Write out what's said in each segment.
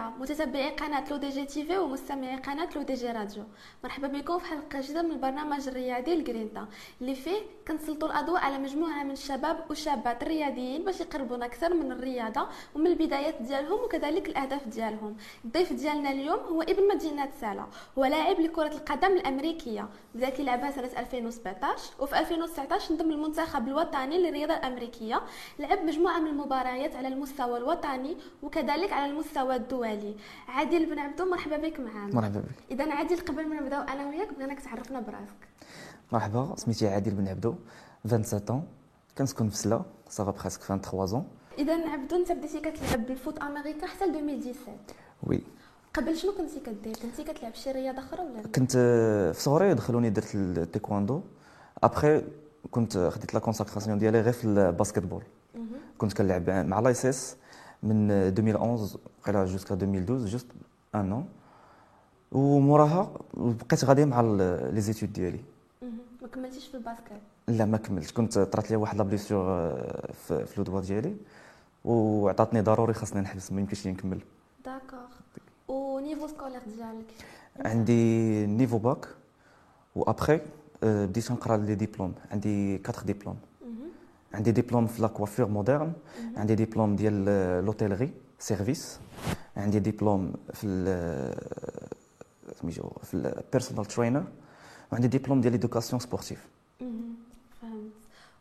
الكرام متتبعي قناة Le DJ TV ومستمعي قناة Le DJ Radio. مرحبا بكم في حلقة جديدة من البرنامج الرياضي L'Grinta اللي فيه كنسلطوا الأضواء على مجموعة من الشباب والشابات الرياضيين باش يقربونا أكثر من الرياضة ومن البدايات ديالهم وكذلك الأهداف ديالهم. الضيف ديالنا اليوم هو ابن مدينة سلا هو لاعب لكرة القدم الأمريكية. بدا كيلعبها سنة 2017 وفي 2019 انضم للمنتخب الوطني للرياضة الأمريكية. لعب مجموعة من المباريات على المستوى الوطني وكذلك على المستوى الدولي. عادل بن عبدو مرحبا بك معنا مرحبا بك. إذا عادل قبل ما نبداو أنا وياك بغيناك تعرفنا برأسك. مرحبا سميتي عادل بن عبدو 27 ans كنسكن في سلا ça fait presque 23 إذا عبدو انت بديتي كتلعب بال foot américain حتى ل 2017 oui قبل شنو كنتي كدير؟ كنتي كتلعب شي رياضة أخرى ولا لا؟ كنت في صغري دخلوني درت التايكواندو. ابخي كنت خديت la consécration ديالي غير في ال basketball. كنت كنلعب مع l'ASS. من 2011 وقيلا jusqu'à 2012 juste un an وموراها بقيت غادي مع les études ديالي. ما كملتيش في ال basket؟ لا ما كملتش. كنت طرات لي واحد la blessure في, في لو ديالي. وعطاتني ضروري خاصني نحبس ما يمكنش لي نكمل. d'accord و niveau scolaire ديالك عندي niveau bac و après بديت نقرا les diplômes عندي 4 diplômes عندي ديبلوم في la coiffure moderne عندي ديبلوم ديال l'hôtellerie service عندي ديبلوم في سميتو في ال personal trainer وعندي ديبلوم ديال l'éducation sportive فهمت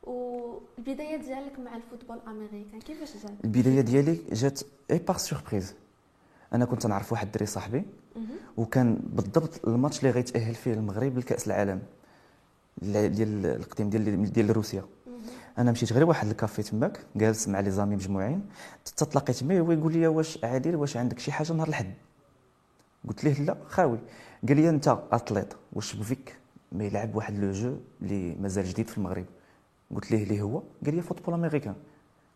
والبدايه ديالك مع ال football américain كيفاش جات البدايه ديالي جات Par surprise أنا كنت نعرف واحد الدري صاحبي وكان بالضبط الماتش اللي غيتأهل فيه المغرب لكأس العالم ديال القديم ديال ديال روسيا. أنا مشيت غير واحد الكافي تماك جالس مع les amis مجموعين. تلاقيت معاه هو يقول لي واش عادل واش عندك شي حاجة نهار الحد. قلت ليه لا خاوي. قال لي أنت athlète واش بغيتي ما يلعب واحد le jeu اللي مازال جديد في المغرب. قلت ليه اللي هو؟ قال لي football américain.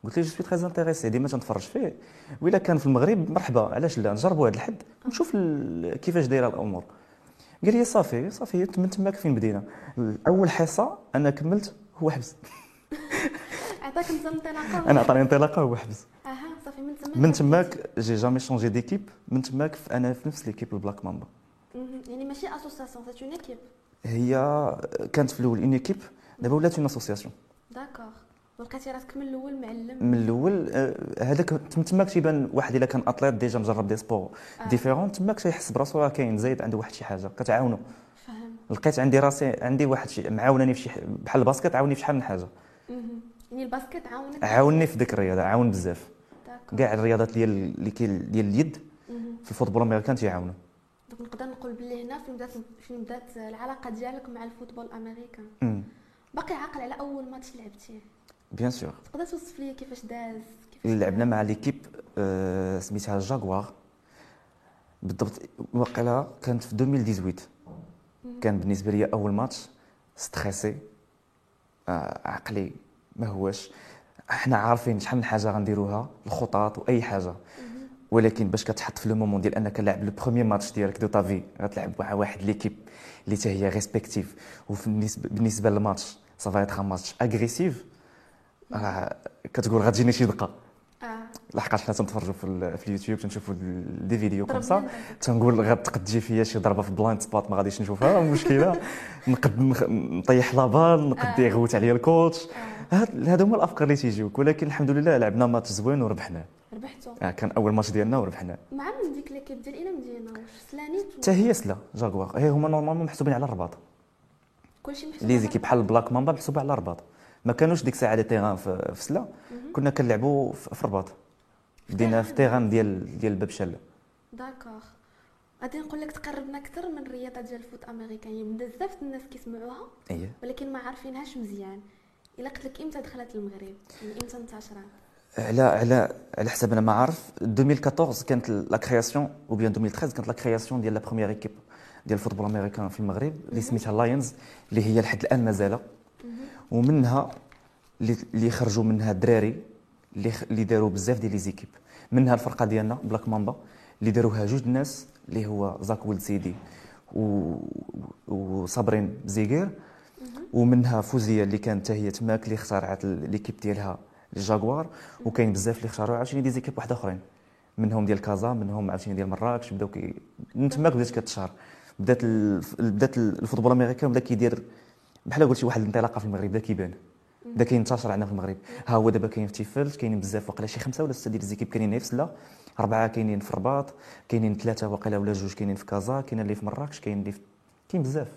قلت ليه je suis très intéressé ديما تنتفرج فيه. وإلا كان في المغرب مرحبا علاش لا؟ نجربوا هذا الحد ونشوف كيفاش دايرة الأمور. قال لي صافي صافي من تماك فين بدينا أول حصة أنا كملت هو حبس. عطاك انت انطلاقه أنا عطاني انطلاقة هو حبس أها صافي من تماك من تماك j'ai jamais changé d'équipe من تماك أنا في نفس l'équipe ال Black Mamba يعني ماشي association c'est une équipe هي كانت في الأول une équipe دابا ولات une association d'accord ولقيتي راسك من الأول معلم. من الأول هذاك تماك تيبان واحد إلا كان athlète déjà مجرب des sports آه. différents تماك تيحس براسو راه كاين زايد عنده واحد شي حاجة كتعاونو. لقيت عندي راسي عندي واحد شي معاونني في شي بحال ال basket عاوني في شحال من حاجة. يعني ال basket عاونك عاونني في ديك الرياضة عاون بزاف. كاع الرياضات ديال اللي كاين ديال اليد في ال football américain تيعاونوا donc نقدر نقول بلي هنا فين بدات فين بدات العلاقة ديالك مع ال football américain باقي عاقل على أول ماتش لعبتيه. bien sûr تقدر توصف لي كيفاش داز؟ كيفاش لعبنا مع l'équipe آه، سميتها جاكوار بالضبط وقيلا كانت في 2018 كان بالنسبة لي أول match stressé عقلي ما هوش. إحنا عارفين شحال من حاجة غنديروها الخطط وأي حاجة. ولكن باش كتحط في le moment ديال أنك لاعب le premier match ديالك de ta vie غتلعب مع واحد l'équipe اللي حتى هي respective وبالنسبه بالنسبة لل match ça va être match agressif راه كتقول غتجيني شي دقة. لحقاش حنا تنتفرجوا في, في اليوتيوب تنشوفوا des vidéos comme ضربني سا انت. تنقول غتقد تجي فيا شي ضربة في blind spot ما غاديش نشوفها مشكله نقد نطيح la balle نقد آه. يغوت عليا ال coach. هاد هادو هما الأفكار اللي تيجيوك ولكن الحمد لله لعبنا ماتش زوين وربحناه ربحتو. آه، كان أول ماتش ديالنا وربحناه مع من ديك l'équipe ديال اين مدينة؟ سلا nit حتى هي سلا جاكوار هي هما normalement محسوبين على الرباط. كلشي محسوب les équipes بحال ال Black Mamba محسوبة على الرباط. ما كانوش ديك الساعة les terrains في, في سلا. كنا كنلعبوا في الرباط بدينا في terrain ديال ديال باب شاله d'accord غادي نقول لك تقربنا أكثر من الرياضه ديال ال foot américain يعني بزاف الناس كيسمعوها اييه ولكن ما عارفينهاش مزيان. إلا قلت لك إمتى دخلت المغرب؟ يعني إمتى انتشرت؟ على على على حسب أنا ما عارف. 2014 كانت la création ou bien 2013 كانت la création ديال la première équipe ديال ال football américain في المغرب اللي سميتها Lions اللي هي لحد الآن مازال ومنها اللي خرجوا منها الدراري اللي داروا بزاف ديال les équipes. منها الفرقة ديالنا Black Mamba اللي داروها جوج الناس اللي هو زاك ولد سيدي و... وصابرين بزيغير. ومنها فوزية اللي كانت هي تماك اللي اخترعت l'équipe ديالها الجاكوار وكاين بزاف اللي اختاروا عاوتاني des équipes واحد آخرين. منهم ديال كازا منهم عاوتاني ديال مراكش بداو كي من تماك بدات كتشهر. بدات ال... بدات ال football américain بدا كيدير بحال قلتي واحد الانطلاقة في المغرب بدا كيبان. بدا كينتشر عندنا في المغرب. ها هو دابا كاين في تيفلت كاينين بزاف وقيلا شي خمسة ولا ستة ديال الزيكيب كاينين في سلا اربعه كاينين في الرباط كاينين ثلاثة وقيلا ولا جوج كاينين في كازا كاين اللي في مراكش كاين اللي في كاين بزاف.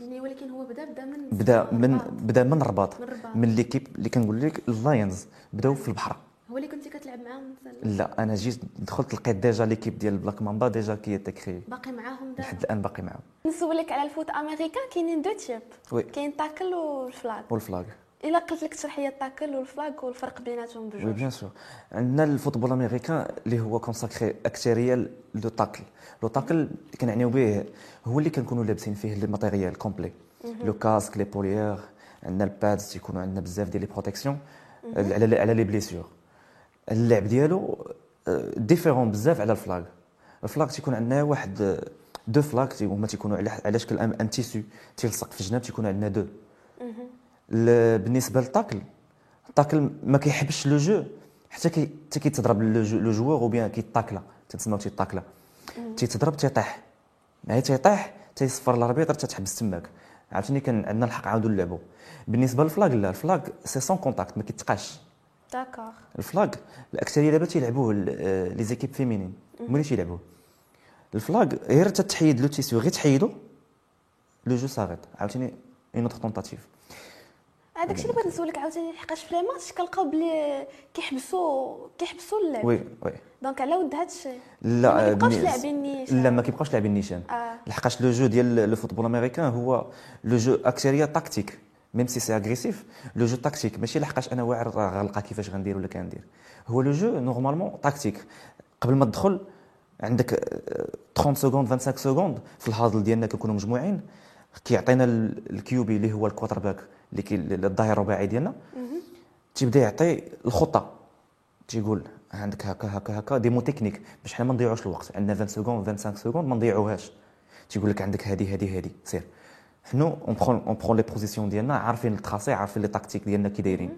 يعني ولكن هو بدا بدا من بدا من. بدا من الرباط. من الرباط. من l'équipe اللي كنقول لك ال Lions بداو في البحر. هو اللي كنتي كتلعب معاهم مثلا لا أنا جيت دخلت لقيت déjà l'équipe ديال Black Mamba déjà qui est créée. باقي معاهم دابا؟ لحد الآن باقي معاهم. نسولك على ال foot américain كاينين deux types. oui. كاين tackle وال flag. وال flag. إلا قلت لك تشرح لي ال tackle وال flag والفرق بيناتهم oui بجوج bien سور. عندنا ال football américain اللي هو consacré اكثريه le tackle. le tackle اللي كنعنيو به هو اللي كنكونوا لابسين فيه les matériels complets le casque les épaulières. عندنا ال pads تيكونوا عندنا بزاف ديال les protections. على على les blessures. اللعب ديالو différent بزاف على ال flag. ال flag تيكون عندنا واحد deux flags تي- هما تيكونوا على على شكل un tissu تيلصق في الجناب تيكون عندنا deux بالنسبة لل tackle ال tackle ما كيحبش le jeu حتى كي حتى كيتضرب le jeu le joueur ou bien كيتاكلا تتسمى تيتاكلا تيتضرب تيطيح. هي تيطيح تيصفر ال arbitre تتحبس تماك. عرفتني كان عندنا الحق عاودوا نلعبوا بالنسبة لل flag لا ال flag c'est sans contact ما كيتقاش. d'accord ال flag الاكثريه دابا تيلعبوه les équipes féminines هما اللي تيلعبوه؟ ال flag غير تتحيد le tissu غير تحيدو le jeu s'arrête عاوتاني une autre tentative هذاك الشيء اللي بغيت نسولك عاوتاني حقاش في les matchs كنلقاو بلي كيحبسوا كيحبسوا اللعب. oui oui. donc على ود هذا الشيء لا ما كيبقاوش لاعبين نيشان. لا ما كيبقاوش لاعبين نيشان. آه. لحقاش le jeu ديال le football américain هو le jeu اكثريه tactique même si c'est agressif le jeu tactique ماشي لحقاش أنا واعر راه غنلقى كيفاش غندير ولا كندير. هو le jeu normalement tactique قبل ما تدخل عندك آه، 30 secondes 25 secondes في ال huddle ديالنا كنكونوا مجموعين. كيعطينا ال- ال QB اللي هو ال quarterback اللي كي الظهير الرباعي ديالنا. تيبدا يعطي الخطة. تيقول عندك هكا هكا هكا des mots techniques. باش حنا ما نضيعوش الوقت. عندنا 20 secondes 25 secondes ما نضيعوهاش. تيقول لك عندك هذه هذه هذه سير. حنو en en les positions ديالنا عارفين ال tracés عارفين les tactiques ديالنا كي دايرين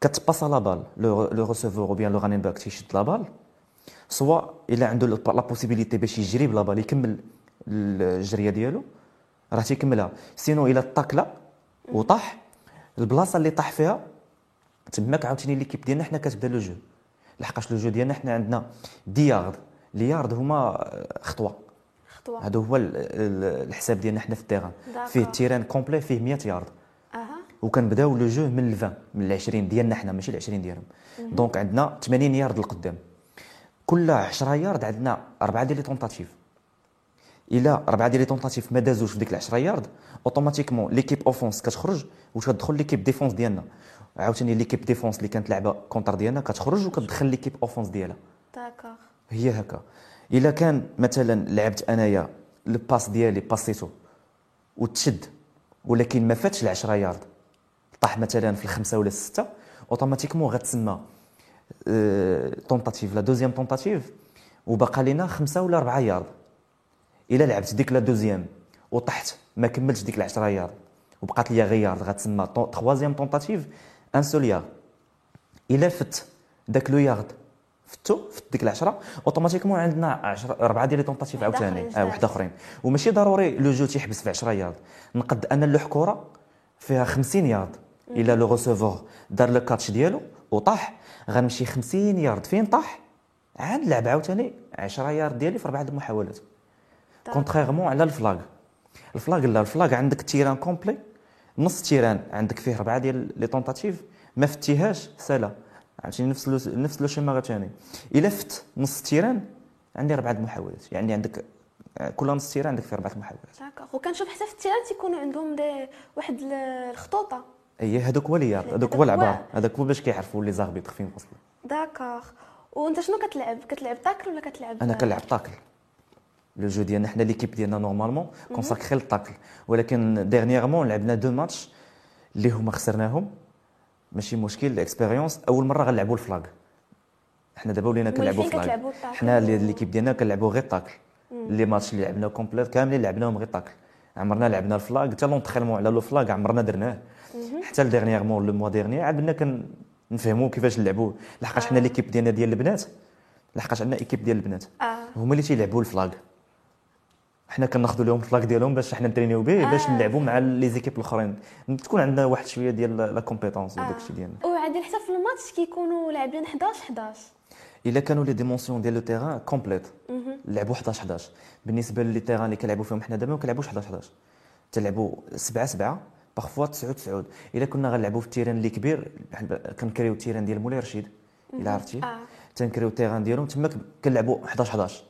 كتباس la balle le receveur ou bien le running back تيشد la balle soit الا عنده la possibilité باش يجري ب la balle يكمل الجريه ديالو راه تيكملها sinon الا طاكلا وطاح البلاصه اللي طاح فيها تماك عاوتاني l'équipe ديالنا حنا كتبدا le jeu لحقاش le jeu ديالنا حنا عندنا des yards les yards هما خطوه خطوة. هذا هو ال- ال- الحساب ديالنا حنا في ال terrain. فيه terrain complet فيه 100 yards. أها. وكنبداو le jeu من ال 20 من ال 20 ديالنا حنا ماشي ال 20 ديالهم donc عندنا 80 yards لقدام. كل 10 yards عندنا أربعة ديال les tentatives إلا أربعة ديال les tentatives ما دازوش في ديك ال 10 yards automatiquement l'équipe offense كتخرج وتدخل l'équipe défense ديالنا. عاوتاني l'équipe défense اللي كانت لعبه contre ديالنا كتخرج وكتدخل l'équipe offense ديالها. d'accord هي هكا. إلا كان مثلا لعبت أنايا ال passe ديالي باسيتو وتشد ولكن ما فاتش ال 10 yards. طاح مثلا في الخمسة ولا الستة automatiquement غتسمى tentative la deuxième tentative وبقى لنا خمسة ولا اربعه yards. إلا لعبت ديك la deuxième وطحت ما كملتش ديك ال 10 yards. وبقات ليا غير يارد غتسمى troisième tentative un seul yard. إلا فت داك le yard. فتو فت ديك العشرة automatiquement عندنا 10 اربعه ديال les tentatives واحد عاوتاني آه واحد آخرين. وماشي ضروري le jeu تيحبس في 10 yards. نقد أنا نلوح كره فيها 50 yards. إلا le receveur دار le catch ديالو وطاح غنمشي 50 yards. فين طاح؟ عاد لعب عاوتاني 10 yards ديالي في اربعه المحاولات contrairement على ال flag. ال flag لا ال flag عندك terrain complet. نص terrain عندك فيه اربعه ديال les tentatives ما فتيهاش سالا عرفتي؟ نفس le نفس le schéma عاوتاني. إلا فت نص terrain عندي اربعه المحاولات يعني عندك كل نص terrain عندك فيه اربعه محاولات. d'accord. وكنشوف حتى في ال terrain تيكونوا عندهم des واحد ال- الخطوطة. اي هذوك هو les yards هذوك هو العبار هذاك هو باش كيعرفوا les arbitres فين وصلوا d'accord. وأنت شنو كتلعب؟ كتلعب tackle ولا كتلعب أنا كنلعب tackle le jeu ديالنا حنا l'équipe ديالنا normalement consacrée لل tackle ولكن dernièrement لعبنا deux matchs اللي هما خسرناهم. ماشي مشكل expérience أول مرة غنلعبوا ال flag حنا دابا ولينا كنلعبوا flag؟ حنا اللي- l'équipe ديالنا كنلعبوا غير tackle les matchs اللي لعبنا complets كاملين لعبناهم غير tackle عمرنا لعبنا ال flag حتى l'entraînement على le flag عمرنا درناه. حتى dernièrement le mois dernier عاد بدنا كنفهموا كيفاش نلعبوا لحقاش حنا l'équipe ديالنا ديال البنات. لحقاش عندنا équipe ديال البنات. آه. هما اللي تيلعبوا ال flag حنا كناخذوا لهم ال flag ديالهم باش حنا نترينيو به باش آه. نلعبوا مع les équipes الأخرين. تكون عندنا واحد شوية ديال la compétence آه. وداك الشيء ديالنا. وعادي حتى في الماتش كيكونوا لاعبين 11 11 إلا كانوا les dimensions ديال le terrain complet. لعبوا 11 11 بالنسبة les terrains اللي كنلعبوا فيهم حنا دابا ما كنلعبوش 11 11 تلعبوا 7 7 parfois 9 9 إلا كنا غنلعبوا في ال terrain اللي كبير كنكريو ال terrain ديال مولاي رشيد إلا عرفتي؟ آه. تنكريو ال terrain ديالهم تما كنلعبوا 11 11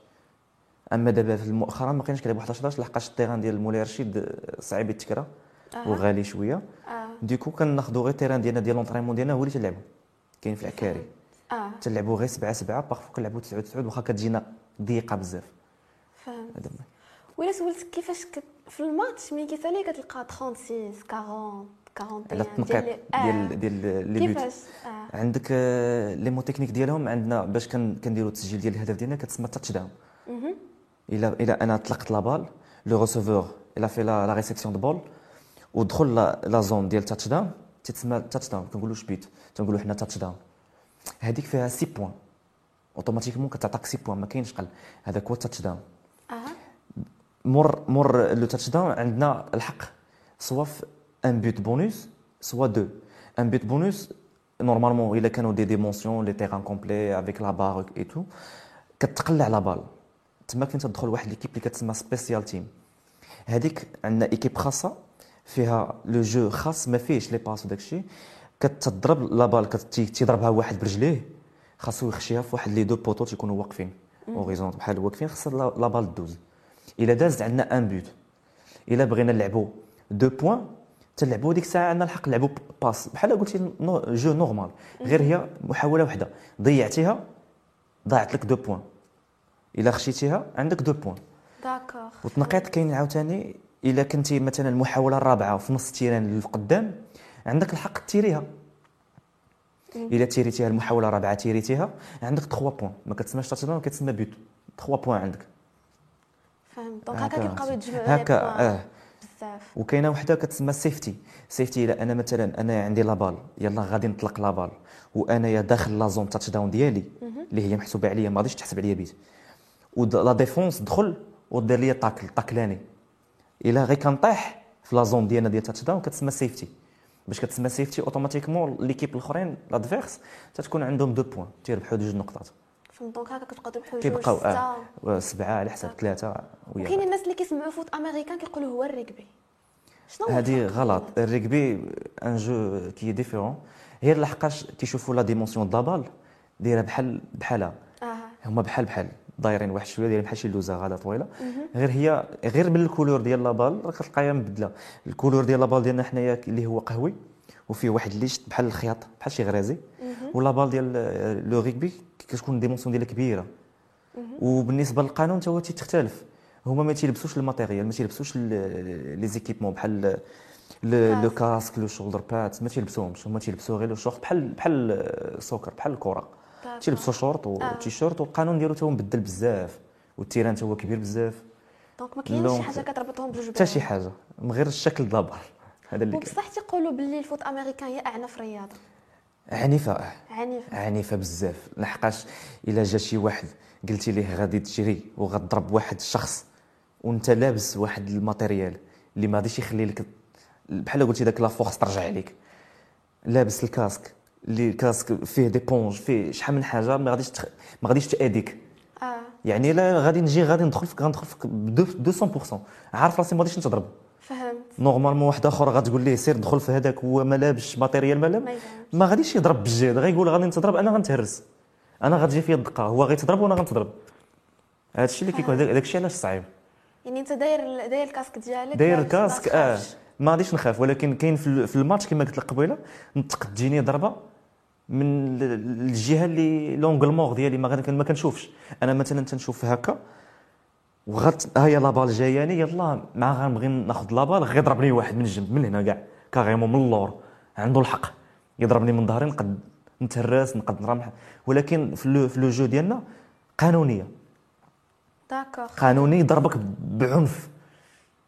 أما دابا في المؤخرا ما كاينش كنلعبوا 11 11 لحقاش ال terrain ديال مولاي رشيد صعيب يتكرا آه. وغالي شوية. آه. du coup كناخذوا غير ال terrain ديالنا ديال l'entraînement ديالنا هو اللي تنلعبوا كاين في العكاري. آه. تنلعبوا غير 7 7 parfois كنلعبوا 9 9 واخا كتجينا ضيقه بزاف. فهمت. ولا سولتك كيفاش كت... في الماتش ملي كيسالي كتلقى 36 40 41 على التنقيط ديال آه. ديال ديال les كيفاش؟ آه. عندك آه، les mots techniques ديالهم عندنا باش كن- كنديروا التسجيل ديال الهدف ديالنا كتسمى touchdown مهم. الا الا أنا طلقت la balle le receveur الا في la la réception de balle ودخل la la zone ديال touchdown تتسمى touchdown كنقولوا ش بيت تنقولوا حنا touchdown هذيك فيها 6 points automatiquement كتعطيك 6 points ما كاينش قل هذاك هو ال touchdown آه مور مور le touchdown عندنا الحق soit في un but bonus soit deux un but bonus normalement الا كانوا des dimensions les terrains complets avec la barre et tout كتقلع la balle تما فين تدخل واحد l'équipe اللي كتسمى special team هذيك عندنا équipe خاصة فيها le jeu خاص ما فيهش les passes وداك الشيء. كتضرب la balle كت- تيضربها واحد برجليه خاصو يخشيها في واحد les deux poteaux تيكونوا واقفين. horizon بحال واقفين خاصها la- la balle دوز. إلا دازت عندنا un but إلا بغينا نلعبوا deux points تلعبوا ديك الساعة عندنا الحق نلعبوا passe بحال قلتي nos jeux normal غير هي محاولة واحدة. ضيعتيها ضاعت لك deux points الا خشيتيها عندك deux points. d'accord. والتنقيط كاين عاوتاني إلا كنتي مثلا المحاولة الرابعة في نص ال terrain اللي قدام عندك الحق تيريها. إلا تيريتيها المحاولة الرابعة تيريتيها. عندك 3 points. ما كتسماش touchdown كتسمى بيوت. 3 points عندك. فهمت. donc هكا كيبقاو يتجمعوا هكا آه. بزاف. وكاينة وحدة كتسمى safety safety إلا أنا مثلا أنا عندي la balle. يلا غادي نطلق la balle. وأنايا داخل la zone touchdown ديالي اللي هي محسوبة عليا ما غاديش تحسب عليا بيت. و la défense دخل ودير لي tackle طاكلاني الا غير كنطيح في la zone ديالنا ديال touchdown كتسمى safety باش كتسمى safety automatiquement l'équipe الاخرين l'adverse تتكون عندهم deux points تيربحوا جوج نقطات donc هكا تربحوا جوج كيبقاو ستة آه سبعه على حساب ثلاثة وكاين الناس اللي كيسمعوا foot américain كيقولوا هو هو هذه غلط؟ الركبي un jeu qui est différent غير لحقاش كيشوفوا la dimension de balle دايره بحال بحالها هما بحال بحال دايرين واحد شوية دايرين بحال شي لوزه غاده طويله. غير هي غير من ال couleur ديال la balle راه كتلقاها مبدله. ال couleur ديال la balle ديالنا حنايا اللي هو قهوي وفيه واحد اللي شت بحال الخياط بحال شي غرازي. وال la balle ديال le rugby كتكون ال dimension ديالها كبيره. وبالنسبه للقانون تا هو تيختلف هما ما تيلبسوش ال matériel ما تيلبسوش les équipements بحال le casque le shoulder pad ما تيلبسوهمش هما تيلبسوا غير le short بحال بحال ال soccer بحال الكره. تيلبسوا شورت وتيشيرت والقانون ديالو تا هو مبدل بزاف وال terrain تا هو كبير بزاف. donc ما كاينش شي. حاجة كتربطهم بجوج حتى شي. حاجة من غير الشكل دابا هذا اللي وبصح تيقولوا باللي ال foot américain هي أعنف رياضه عنيفة. آه. عنيفة. عنيفة بزاف. لحقاش إلا جا شي واحد قلتي ليه غادي تجري وغتضرب واحد الشخص وانت لابس واحد ال matériel اللي ما غاديش يخلي لك بحال قلتي داك la force ترجع عليك. لابس ال casque. اللي ال casque فيه des éponges فيه شحال من حاجة ما غاديش تخ... ما غاديش تاذيك آه. يعني لا غادي نجي غادي ندخل فيك غندخل فيك ب 200% عارف راسي ما غاديش نتضرب. فهمت. normalement واحد آخر غتقول ليه سير دخل في هذاك هو ما لابسش matériel ما يفهمش ما غاديش يضرب بالجهد غيقول غادي نتضرب أنا غنتهرس. أنا غتجي فيا الدقة هو غيتضرب وأنا غنتضرب. هذا الشيء اللي كيكون هذاك الشيء علاش صعيب. يعني أنت داير داير ال casque ديالك داير ال casque آه. ما غاديش نخاف ولكن كاين في ال- في الماتش كما قلت لك قبيلة نطق تجيني ضربة. من ال- الجهة اللي l'angle mort ديالي ما كنشوفش. أنا مثلا تنشوف هكا وغت ها هي la balle جاياني يلا مع غنبغي ناخذ la balle غيضربني واحد من الجنب من هنا كاع carrément من اللور عنده الحق. يضربني من ظهري نقد نتهرس نقد نرمح. ولكن في le jeu ديالنا قانونية. d'accord قانوني يضربك بعنف.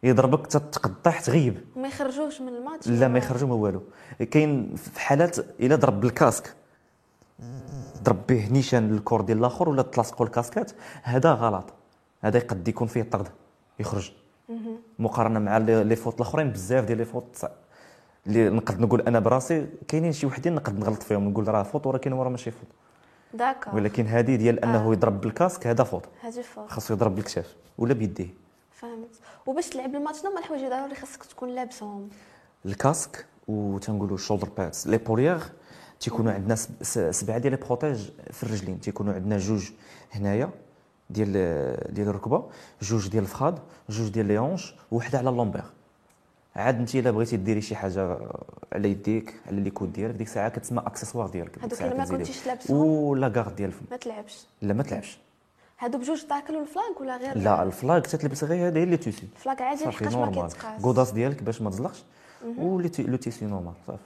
يضربك تقطع تغيب. ما يخرجوش من الماتش. لا ما يخرجوا ما والو. كاين في حالات إلا ضرب ب ال casque. تضرب به نيشان لل corps ديال الآخر ولا تلاصقوا ال casqueات هذا غلط. هذا قد يكون فيه طرد يخرج. مقارنة مع les fautes الأخرين بزاف ديال les fautes. اللي نقد نقول أنا براسي كاينين شي وحدين نقد نغلط فيهم نقول راه faute ولكن هو راه ماشي faute. d'accord. ولكن هذه ديال أنه آه. يضرب ب ال casque هذا faute. هذه faute خاصو يضرب بالكتاف ولا بيديه. فهمت. وباش تلعب الماتش هما الحوايج اللي ضروري خاصك تكون لابسهم. ال casque وتنقولوا ال shoulder pads l'épaulière تيكونوا عندنا سبعة ديال les protèges في الرجلين. تيكونوا عندنا جوج هنايا ديال ديال الركبة جوج ديال الفخاد جوج ديال les hanches وحدة على ال lombaire عاد انت إلا بغيتي ديري شي حاجة على يديك على les coudes ديالك ديك الساعة كتسمى accessoire ديك الساعة اللي ما. كنتيش لابسهم. ولا garde ديال الفم. ما تلعبش. لا ما تلعبش. هادو بجوج tackle وال flag ولا غير؟ لا ال flag تتلبس غير هذا هي اللي TC. ال flag عادي لحقاش ما normal كيتقاس. godasses ديالك باش ما تزلقش و le le TC normal صافي.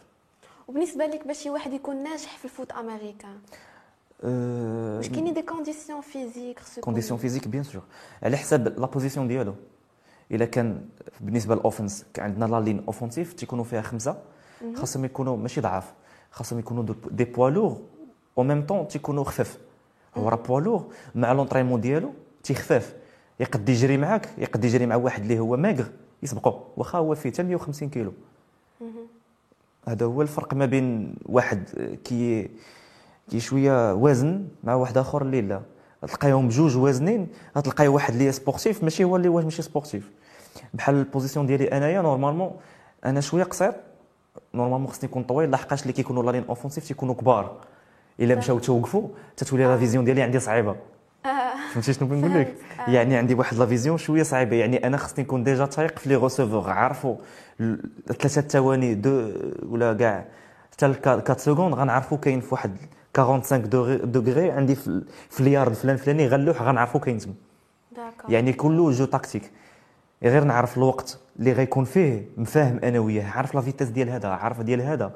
وبالنسبة لك باش شي واحد يكون ناجح في ال foot américain أه، واش كاينين des conditions physiques condition physique bien sûr على حساب la position ديالو. إلا كان بالنسبة لل offense عندنا la ligne offensive تيكونوا فيها خمسة. خاصهم يكونوا ماشي ضعاف خاصهم يكونوا des poids lourds au même temps تيكونوا خفاف. هو راه poids lourd مع l'entraînement ديالو تيخفاف. يقد يجري معاك يقد يجري مع واحد اللي هو maigre يسبقو. واخا هو فيه حتى 150 كيلو. هذا هو الفرق ما بين واحد كي كي شوية وزن مع واحد آخر اللي لا. تلقايهم بجوج وازنين غتلقاي واحد اللي sportif ماشي هو اللي واش ماشي sportif. بحال ال position ديالي أنايا normalement أنا شوية قصير. normalement خصني نكون طويل لحقاش اللي كيكونوا la ligne offensive تيكونوا كبار. إلا مشاو توقفوا تتولي la vision ديالي عندي صعيبة. آه. فهمتي شنو بنقول لك. آه. يعني عندي واحد la vision شوية صعيبة. يعني أنا خصني نكون déjà تايق في les receveurs عارفوا ثلاثة ثواني deux ولا كاع حتى 4 secondes غنعرفوا كاين في واحد 45 degrés, عندي في, ال- في اليار الفلان فلاني غنلوح غنعرفوا كاين تما يعني كله jeu tactique غير نعرف الوقت اللي غيكون فيه مفاهم أنا وياه. عارف la vitesse ديال هذا؟ عارف ديال هذا؟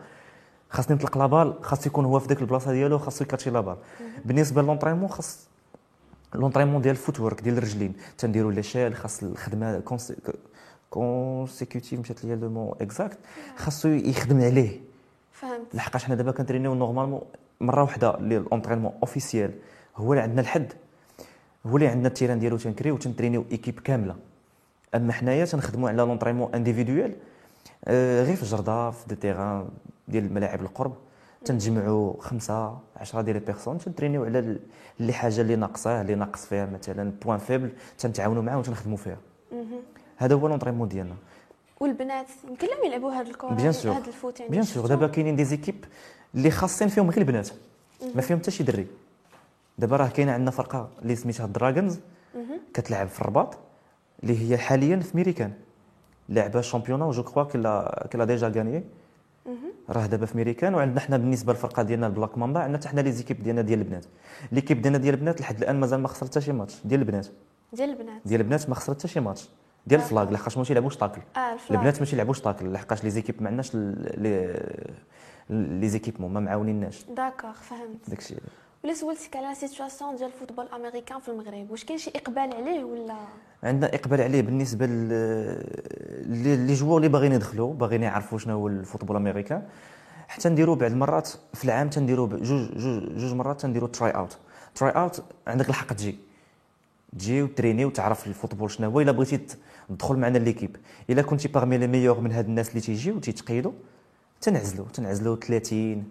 خاصني نطلق la balle خاص يكون هو في ديك البلاصة ديالو خاصو ي catchي la balle. بالنسبة ل l'entraînement خاص l'entraînement ديال ال footwork ديال الرجلين. تنديروا l'échelle خاص الخدمة consécutive مشات ليا le mot exact خاصو يخدم عليه. فهمت. لحقاش حنا دابا كنترينيو normalement مرة واحدة اللي l'entraînement officiel هو اللي عندنا الحد. هو اللي عندنا ال terrain ديالو تنكريو تنترينيو équipe كاملة. أما حنايا تنخدموا على l'entraînement individuel آه، غير في الجردة في des terrains ديال الملاعب القرب تنجمعوا خمسة 10 ديال les personnes تنترينيو على ال- اللي حاجة اللي ناقصاه اللي ناقص فيها مثلا point faible تنتعاونوا معاه وتنخدموا فيها. هذا هو l'entraînement ديالنا. والبنات يمكن لهم يلعبوا هاد الكره bien sûr. هاد الفوت يعني bien sûr؟ دابا كاينين des équipes اللي خاصين فيهم غير البنات. ما فيهم حتى شي دري. دابا راه كاينة عندنا فرقة اللي سميتها دراجونز كتلعب في الرباط اللي هي حاليا في ميريكان. لعبة championnat و je crois كلا كلا déjà gagné. راه دابا في ميريكان وعندنا حنا بالنسبة للفرقة ديالنا البلاك مامبا عندنا حتى حنا les équipes ديالنا ديال البنات. l'équipe ديالنا ديال البنات لحد الآن مازال ما خسرت حتى شي ماتش. ديال البنات. ديال البنات. ديال البنات ما خسرت حتى شي ماتش. ديال ال flag لحقاش ماشي يلعبوش tackle. ال flag. البنات ماشي يلعبوش tackle لحقاش les équipes ما عندناش les équipements ما معاونيناش. d'accord فهمت. داكشي. ولا سولتك على situation ديال ال football américain في المغرب؟ واش كاين شي إقبال عليه ولا؟ عندنا إقبال عليه بالنسبة les joueurs اللي باغيين يدخلوا باغيين يعرفوا شنو هو ال football américain. حتى نديروا بعض المرات في العام تنديروا جوج جوج جوج مرات تنديروا tryout tryout عندك الحق تجي. تجي وتريني وتعرف ال football شنو هو إلا بغيتي تدخل معنا l'équipe إلا كنتي parmi les meilleurs من هاد الناس اللي تيجيو تيتقيدوا تنعزلوا تنعزلوا 30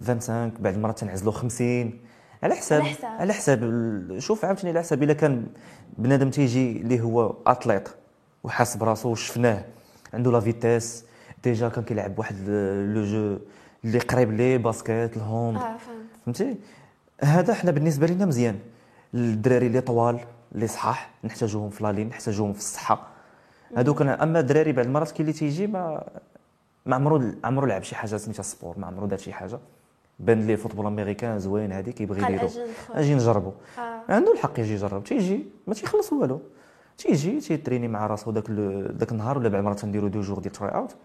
25 بعد المرات تنعزلوا 50 على حساب على حساب. شوف عاوتاني على حساب إلا كان بنادم تيجي اللي هو athlète وحاس براسو وشفناه. عنده la vitesse déjà كان كيلعب واحد le jeu اللي قريب ليه basket ال hand فهمت. فهمتي؟ هذا حنا بالنسبة لنا مزيان. الدراري اللي طوال اللي صحاح نحتاجوهم في la ligne نحتاجوهم في الصحة. هذوك أما الدراري بعض المرات كاين اللي تيجي ما ما عمرو عمرو لعب شي حاجة سميتها sport ما عمرو دار شي حاجة. بان ليه football américain زوين هذه كيبغي يديرو. أجي نجربو. آه. عنده الحق يجي يجرب. تيجي ما تيخلص والو. تيجي تيتريني مع راسو داك داك النهار ولا بعد المرات تنديرو deux jours ديال tryout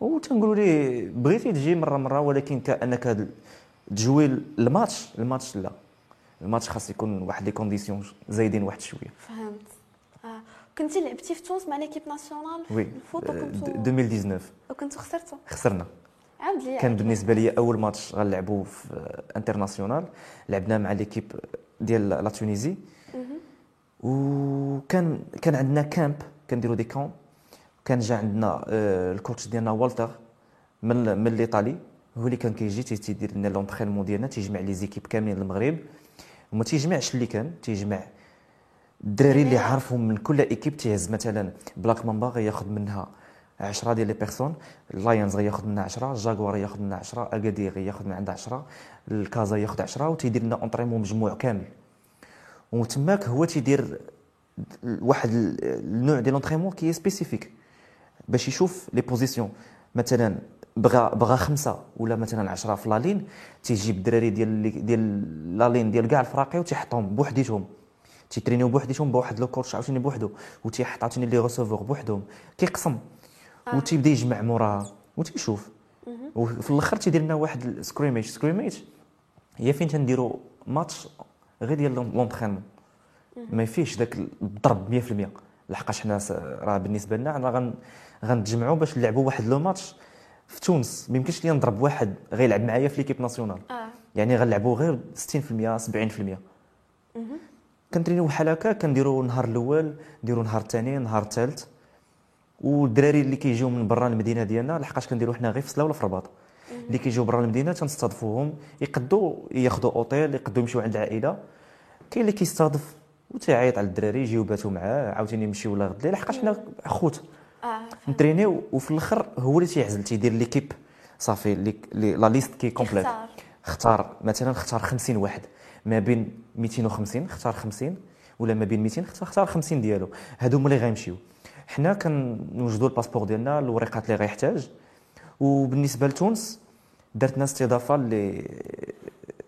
وتنقولوا ليه بغيتي تجي مرة مرة ولكن كأنك تجوي ال match. ال match لا. الماتش خاص يكون واحد les conditions زايدين واحد شوية. فهمت. آه. كنتي لعبتي في تونس مع l'équipe nationale oui. ال foot آه، وكنتو 2019 وكنتو خسرتو. خسرنا. كان بالنسبة لي أول ماتش غنلعبو في international لعبنا مع l'équipe ديال la Tunisie وكان كان عندنا camp كنديرو des camps كان جا عندنا آه، ال coach ديالنا والتر من من الايطالي هو اللي كان كيجي تيدير لنا l'entraînement ديالنا تيجمع les équipes كاملين المغرب وما تيجمعش اللي كان تيجمع الدراري اللي عارفهم من كل équipe تيهز مثلا بلاك مامبا غياخذ منها 10 ديال les personnes. اللايونز غياخذ منها 10 جاكوار ياخذ منها 10 اكادير غياخذ من عندها 10 الكازا ياخذ 10 وتيدير لنا entraînement مجموع كامل. وتماك هو تيدير واحد النوع ديال l'entraînement qui spécifique. باش يشوف les positions. مثلا بغى بغى خمسة ولا مثلا 10 في la ligne تيجيب الدراري ديال ديال la ligne ديال كاع الفراقي وتيحطهم بوحديتهم. تيترينيو بوحديتهم بواحد le coach عاوتاني بوحدو وتيحط عاوتاني les receveurs بوحدهم. كيقسم. آه. وتيبدا يجمع موراها وتيشوف وفي الأخر تيدير لنا واحد ال scrimmage scrimmage هي فين تنديروا ماتش غير ديال l'entraînement ما فيش ذاك الضرب 100% لحقاش حنا راه بالنسبة لنا راه غنتجمعوا باش نلعبوا واحد le match في تونس. ما يمكنش لي نضرب واحد غيلعب معايا في l'équipe nationale آه. يعني غنلعبوا غير 60% 70% كنترينيو بحال هكا كنديروا النهار الأول نديروا النهار الثاني النهار الثالث. والدراري اللي كيجيو من برا المدينة ديالنا لحقاش كنديروا حنا غير في سلا ولا في الرباط اللي كيجيو برا المدينة تنستضفوهم يقدوا ياخذوا أوتيل يقدوا يمشيو عند العائلة. كاين اللي كيستضف وتيعيط على الدراري يجيو باتوا معاه عاوتاني يمشيو ولا غد لحقاش حنا خوت. نترينيو وفي الأخر هو اللي تيعزل تيدير l'équipe. صافي la liste qui complète. اختار. مثلا اختار 50 واحد. ما بين 250 اختار 50 ولا ما بين 200 اختار 50 ديالو. هادو هما اللي غيمشيو. حنا كنوجدوا ال passeport ديالنا الورقات اللي غيحتاج. وبالنسبة لتونس درتنا استضافة اللي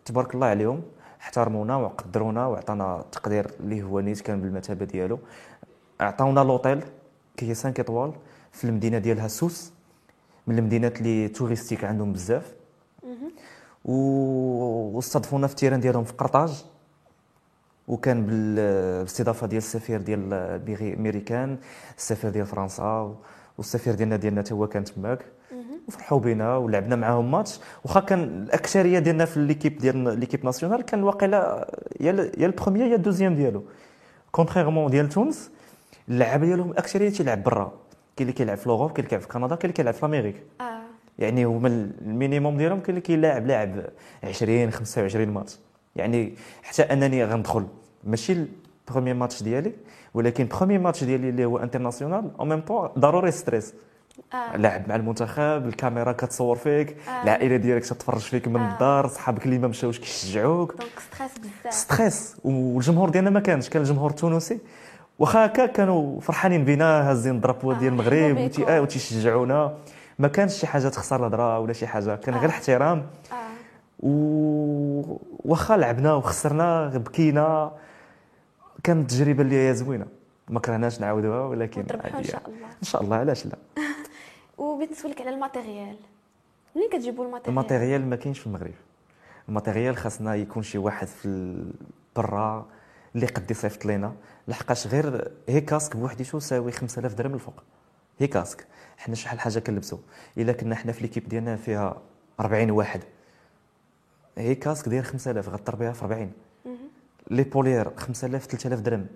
تبارك الله عليهم احترمونا وقدرونا وعطانا التقدير اللي هو نيت كان بالمثابة ديالو. عطاونا لوطيل كي هي 5 étoiles في المدينة ديالها سوس من المدينات اللي touristiques عندهم بزاف. واستضفونا في ال terrain ديالهم في قرطاج. وكان بالاستضافة ديال السفير ديال الميريكان السفير ديال فرنسا والسفير ديالنا ديالنا حتى هو كان تماك. وفرحوا بينا ولعبنا معاهم ماتش. واخا كان الأكثرية ديالنا في l'équipe ديال l'équipe nationale كان واقيلا يا يا ال première يا ال deuxième ديالو. contrairement ديال تونس اللعابه ديالهم الاكثريه تيلعب برا. كاين اللي كيلعب في l'Europe كاين اللي كيلعب في كندا كاين اللي كيلعب في أمريكا. آه. يعني هما ال minimum ديالهم كاين اللي كيلاعب لاعب 20 25 ماتش. يعني حتى أنني غندخل. ماشي ال premier match ديالي ولكن premier match ديالي اللي هو international au même temps ضروري stress آه. لاعب مع المنتخب الكاميرا كتصور فيك آه. العائلة ديالك تتفرج فيك من آه. الدار صحابك اللي ما مشاوش كيشجعوك. donc stress بزاف. stress والجمهور ديالنا ما كانش كان الجمهور التونسي. واخا هكا كانوا فرحانين بينا هازين ال drapeau ديال آه، المغرب آه وتيشجعونا. ما كانش شي حاجة تخسر الهضرة ولا شي حاجة كان غير احترام آه. و واخا لعبنا وخسرنا بكينا. كانت تجربة اللي هي زوينة. ما كرهناش نعاودوها ولكن إن شاء الله. إن شاء الله علاش لا؟ وبغيت نسولك على ال matériel. منين كتجيبوا ال matériel؟ ال matériel ما كاينش في المغرب. ال matériel خاصنا يكون شي واحد في برا اللي قد يصيفط لينا. لحقاش غير هي casque بوحديتو يساوي 5000 درهم الفوق. هي casque. حنا شحال حاجة كنلبسو. إلا كنا حنا في l'équipe ديالنا فيها 40 واحد. هي casque داير 5000 ضربها في 40 l'épaulière 5000 3000 درهم.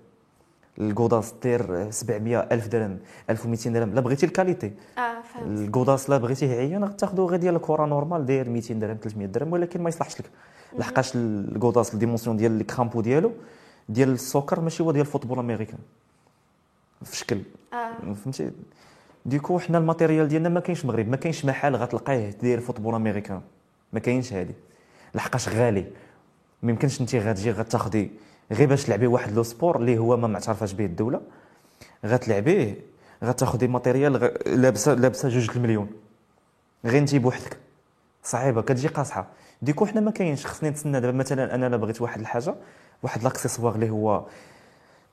ال godasse داير 700 1000 درهم 1200 درهم. لا بغيتي ال qualité. آه فهمت. ال godasse لا بغيتيه عيان غتاخذو غير ديال الكره normal داير 200 درهم 300 درهم ولكن ما يصلحش لك. لحقاش ال godasse ال dimension ديال ال crampons ديالو ديال ال soccer ماشي هو ديال ال football américain في شكل آه. فهمتي؟ du coup حنا ال matériel ديالنا ما كاينش المغرب ما كاينش محل غتلقاه داير football américain ما كاينش هادي. لحقاش غالي. ما يمكنش انت غتجي غتاخدي غير باش تلعبي واحد le sport اللي هو ما معترفاش به الدولة. غتلعبيه غتاخدي matériel لابسه لابسة جوج المليون. غير انت بوحدك. صعيبة كتجي قاصحة. du coup حنا ما كاينش. خصني نتسنى دابا مثلا أنا لا بغيت واحد الحاجة واحد l'accessoire اللي هو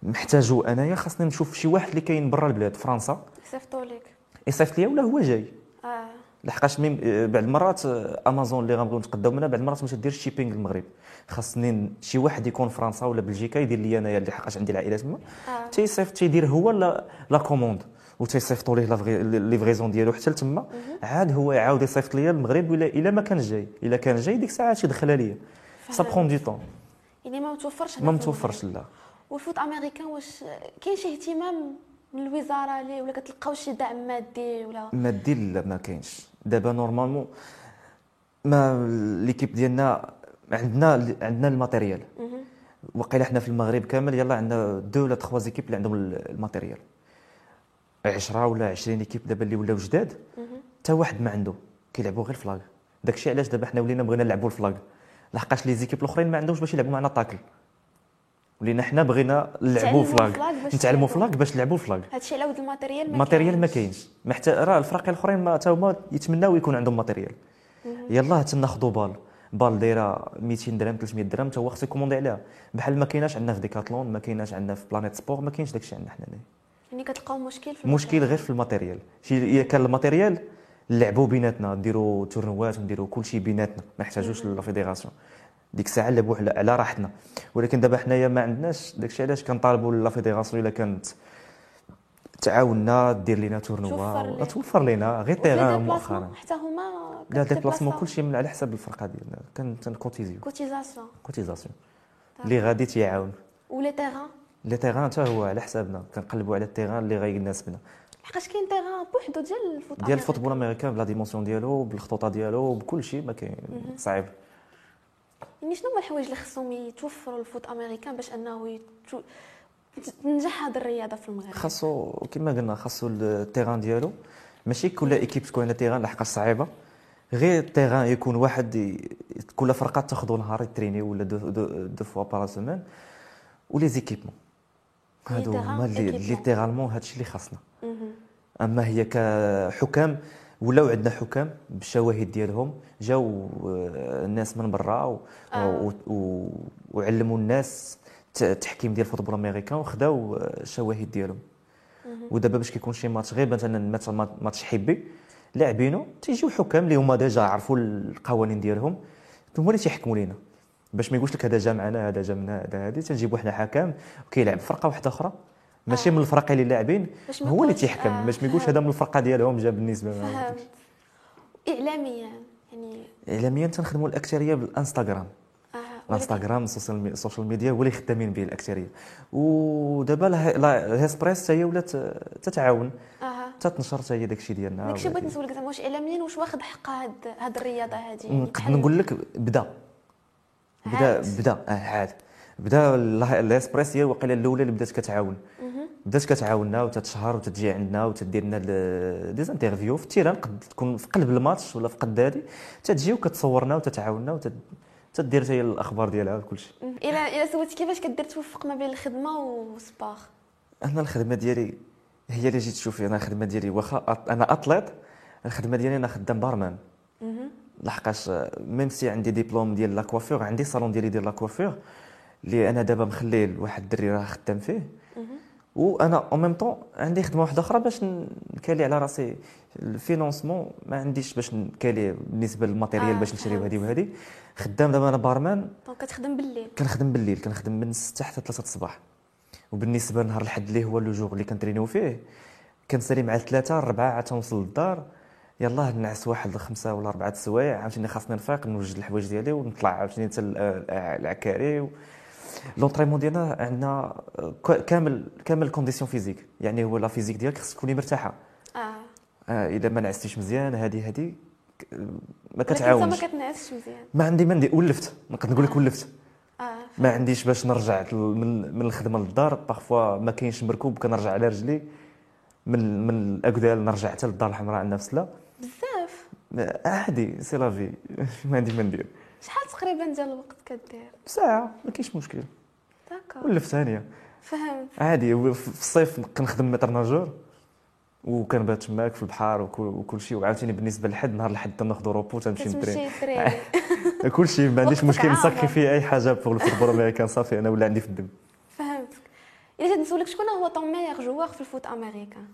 محتاجو أنايا خاصني نشوف شي واحد اللي كاين برا البلاد فرنسا. يصيفطوا لك يصيفط ليا ولا هو جاي؟ آه. لحقاش même بعض المرات امازون اللي غنبغيو نتقداو منها بعض المرات ما تديرش shipping للمغرب. خاصني شي واحد يكون فرنسا ولا بلجيكا يدير لي أنايا اللي حقاش عندي العائله تما آه. تيصيفط تيدير هو لا la commande وتيصيفطوا ليه livraison ديالو حتى لتما. عاد هو يعاود يصيفط ليا المغرب ولا إلا ما كان جاي. إلا كان جاي ديك الساعة تيدخلها ليا ça prend du temps يعني ما متوفرش ما متوفرش لا. وال foot américain واش كاين شي اهتمام من الوزارة ليه؟ ولا كتلقاو شي دعم مادي ولا؟ مادي لا ما كاينش. دابا normalement ما l'équipe ديالنا عندنا عندنا ال matériel. وقيلا حنا في المغرب كامل يلا عندنا deux ولا trois équipes اللي عندهم ال matériel. 10 ولا 20 équipes دابا اللي ولاو جداد حتى واحد ما عنده كيلعبوا غير flag. داكشي علاش دابا حنا ولينا بغينا نلعبوا ال flag. لحقاش les équipes الاخرين ما عندهمش باش يلعبوا معنا tackle. ولينا حنا بغينا نلعبوا flag. نتعلموا flag باش نلعبوا flag. هادشي على ود ال matériel ما ال matériel ما كاينش. حتى راه الفرق الاخرين ما حتى هما يتمناو يكون عندهم matériel. يلاه تناخذوا balle. balle دايرة 200 درهم 300 درهم حتى هو خصو يكوموندي عليها. بحال ما كايناش عندنا في ديكاتلون ما كايناش عندنا في بلانيت سبور ما كاينش داكشي عندنا حنا يعني كتلقاو مشكل في المشكل غير في ال matériel. شي كان ال matériel نلعبوا بيناتنا. نديروا tournois ونديروا كل شيء بيناتنا. ما نحتاجوش la fédération ديك الساعة نلعبوا على راحتنا. ولكن دابا حنايا ما عندناش داكشي علاش كنطالبوا la fédération إلا كانت تعاوننا دير لنا tournoi توفر لنا غير terrain مؤخرا. حتى هما le déplacement كلشي من على حساب الفرقة ديالنا. كنكوتيزيو. cotisation. cotisation. اللي غادي تيعاون. و les terrains les terrains حتى هو على حسابنا. كنقلبوا على ال terrain اللي غيناسبنا لحقاش كاين terrain بوحدو ديال ال foot ديال ال football américain ب les dimensions ديالو بالخطوطة ديالو بكل شيء ما كاين. صعيب. يعني شنو هما الحوايج اللي خصهم يتوفروا ال foot américain باش أنه يتو... تنجح هذه الرياضة في المغرب؟ خاصو كما قلنا خاصو ال terrain ديالو. ماشي كل équipe تكون عندها terrain لحقاش صعيبة. غير ال terrain يكون واحد كل فرقة تاخذوا نهار تريني ولا deux, deux, deux fois par semaine و les équipements هادو هما اللي littéralement هادشي اللي خاصنا. أما هي كحكام ولاو عندنا حكام بالشواهد ديالهم جاو الناس من برا آه. وعلموا الناس التحكيم ديال ال football américain وخداو الشواهد ديالهم. ودابا باش كيكون شي ماتش غير مثلا مثلا ماتش حبي لاعبينو تيجيو حكام اللي هما déjà عرفوا القوانين ديالهم هما اللي تيحكموا لينا. باش ما يقولش لك هذا جا معنا هذا جا من هذا هذه تنجيبوا حنا حكام وكيلعب فرقة واحدة أخرى. ماشي آه. من الفرق اللي لاعبين هو اللي تيحكم آه. باش ما يقولش هذا من الفرقة ديالهم جا بالنسبة فهمت. اعلاميا يعني اعلاميا تنخدموا الأكثرية بالإنستغرام. الانستغرام ال social media هو اللي خدامين به الأكثرية. ودابا الهيسبريس هي ولات تتعاون تتنشر حتى هي داكشي ديالنا داكشي بغيت نسولك زعما واش اعلاميا واش واخد حق هاد هاد الرياضة هادي؟ نقدر نقول لك بدا. بدا بدا عاد. بدا الاسبريس هي الوقيلة الأولى اللي بدات كتعاون. بدات كتعاوننا وتتشهر وتجي عندنا وتدير لنا des interviews في ال terrain قد تكون في قلب الماتش ولا في قد هذه. تتجي وكتصورنا وتتعاوننا وتت تدير حتى الأخبار ديالها وكل شيء إلى إلى سولت كيفاش كدير توفق ما بين الخدمة وال sport أنا الخدمة ديالي هي اللي جيت تشوفي. أنا الخدمة ديالي واخا أنا اطليت الخدمة ديالي أنا خدام barman. لحقاش même si عندي ديبلوم ديال la coiffure عندي صالون ديالي ديال la coiffure اللي أنا دابا مخليه لواحد الدري راه خدام فيه. وأنا en même temps عندي خدمة واحدة أخرى باش نكالي على راسي ال financement ما عنديش باش نكالي بالنسبة لل matériel آه باش نشري هذه وهذه خدام دابا أنا barman. donc كتخدم بالليل. كنخدم بالليل كنخدم من 6 حتى 3 الصباح. وبالنسبة لنهار الحد اللي هو le jour اللي كنترينيو فيه كنسالي مع ثلاثة اربعه عاد توصل للدار. يلاه نعس واحد خمسه ولا أربعة السوايع. عاوتاني خاصني نفيق نوجد الحوايج ديالي ونطلع عاوتاني حتى العكاري l'entraînement ديالنا عندنا كامل كامل condition physique يعني هو la physique ديالك خصك تكوني مرتاحه آه, آه اذا ما نعستيش مزيان هذه هذه ما كتعاونش ما كتنعسش مزيان ما عندي ما ندير ولفت نقدر نقول لك ولفت آه ما عنديش باش نرجع من, من الخدمه للدار parfois ما كاينش مركوب كنرجع على رجلي من من الاكدال نرجع حتى للدار الحمراء عندنا في سلا بزاف عادي c'est la vie ما عندي ما ندير شحال تقريبا ديال الوقت كدير؟ ساعة ما كاينش مشكل. d'accord. ولفت ثانية. فهمت. عادي في الصيف كنخدم maître-nageur وكنبات تماك في البحر وكل شيء وعاوتاني بالنسبة للحد نهار الحد تناخذ repos تنمشي نترين كل شيء ما عنديش مشكل. نسكريفي أي حاجة pour ال football américain صافي أنا ولا عندي في الدم. فهمتك. إلا نسولك شكون هو ton meilleur joueur في ال foot américain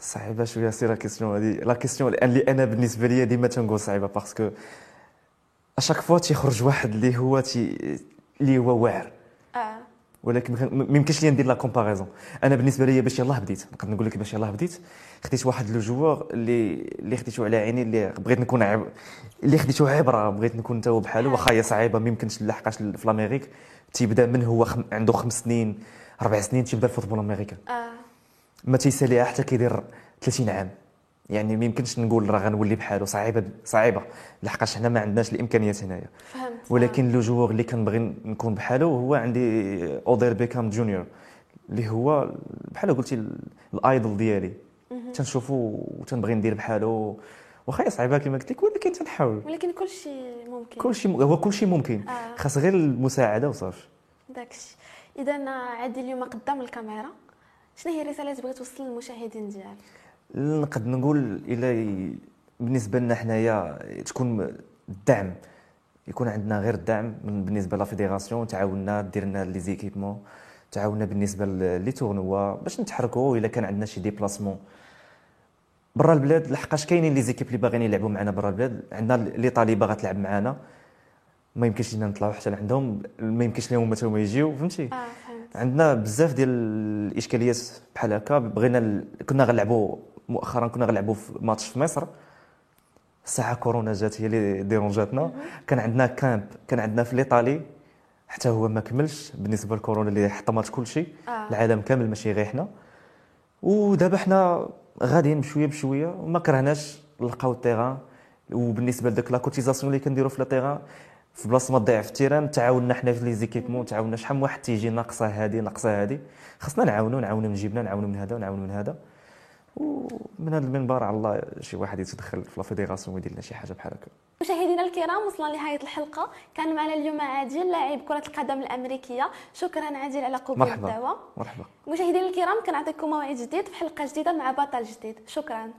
صعيبة شوية c'est la question هذه la question اللي أنا بالنسبة لي ديما تنقول صعيبة parce que à chaque fois تيخرج واحد اللي هو تي اللي هو واعر آه ولكن ما يمكنش لي ندير la comparaison أنا بالنسبة لي باش يلاه بديت نقدر نقول لك باش يلاه بديت خديت واحد le joueur اللي اللي خديته على عيني اللي بغيت نكون عب... اللي خديته عبره بغيت نكون تا بحاله واخا هي صعيبه ما يمكنش لحقاش في الامريك تيبدا من هو خم... عنده خمس سنين أربع سنين تيبدا ال football الامريكي آه. ما تيساليها حتى كيدير 30 عام يعني ما يمكنش نقول راه غنولي بحالو صعيبة صعيبة. لحقاش حنا ما عندناش الإمكانيات هنايا. ولكن le joueur اللي كنبغي نكون بحالو هو عندي Odell Beckham Junior اللي هو بحال قلتي ال idole ديالي. تنشوفو وتنبغي ندير بحالو. واخا صعيبة كما قلت لك ولكن تنحاول. ولكن كل شيء ممكن. كل شيء هو كل شيء ممكن. آه. خاص غير المساعدة وصافي. داكشي. اذا عادي اليوم قدام الكاميرا. شنو هي الرسالة اللي تبغي توصل للمشاهدين ديالك؟ نقد نقول إلى بالنسبة لنا حنايا تكون الدعم. يكون عندنا غير الدعم بالنسبة la fédération. تعاوننا دير لنا les équipements. تعاوننا بالنسبة les tournois باش نتحركوا. الا كان عندنا شي déplacement برا البلاد لحقاش كاينين les équipes اللي باغيين يلعبوا معنا برا البلاد. عندنا l'Italie باغا تلعب معنا ما يمكنش لينا نطلعوا حتى لعندهم. ما يمكنش لهم حتى هما يجيو. فهمتي؟ فهمت. عندنا بزاف ديال الإشكاليات بحال هكا. بغينا ال... كنا غنلعبوا مؤخرا كنا غنلعبوا في ماتش في مصر. الساعة كورونا جات هي اللي ديرونجاتنا. كان عندنا camp كان عندنا في الإيطالي. حتى هو ما كملش بالنسبة لكورونا اللي حطمت كل شيء. آه. العالم كامل ماشي غير حنا. ودابا حنا غاديين بشوية بشوية. وما كرهناش نلقاو ال terrain. وبالنسبة لذاك la cotisation اللي كنديروا في ال terrain في بلاصة ما تضيع في ال terrain تعاوننا حنا في les équipements تعاوننا شحال من واحد تيجي ناقصة هذه ناقصة هذه خصنا نعاونوا نعاونوا من جيبنا نعاونوا من هذا ونعاونوا من هذا. ومن هذا المنبر على الله شي واحد يتدخل في لافيديراسيون ويدير لنا شي حاجة بحال هكا. مشاهدينا الكرام وصلنا لنهاية الحلقة. كان معنا اليوم عادل لاعب كرة القدم الأمريكية. شكرا عادل على قبول مرحبا. الدعوة. مرحبا. مشاهدينا الكرام كنعطيكم موعد جديد في حلقة جديدة مع بطل جديد. شكرا.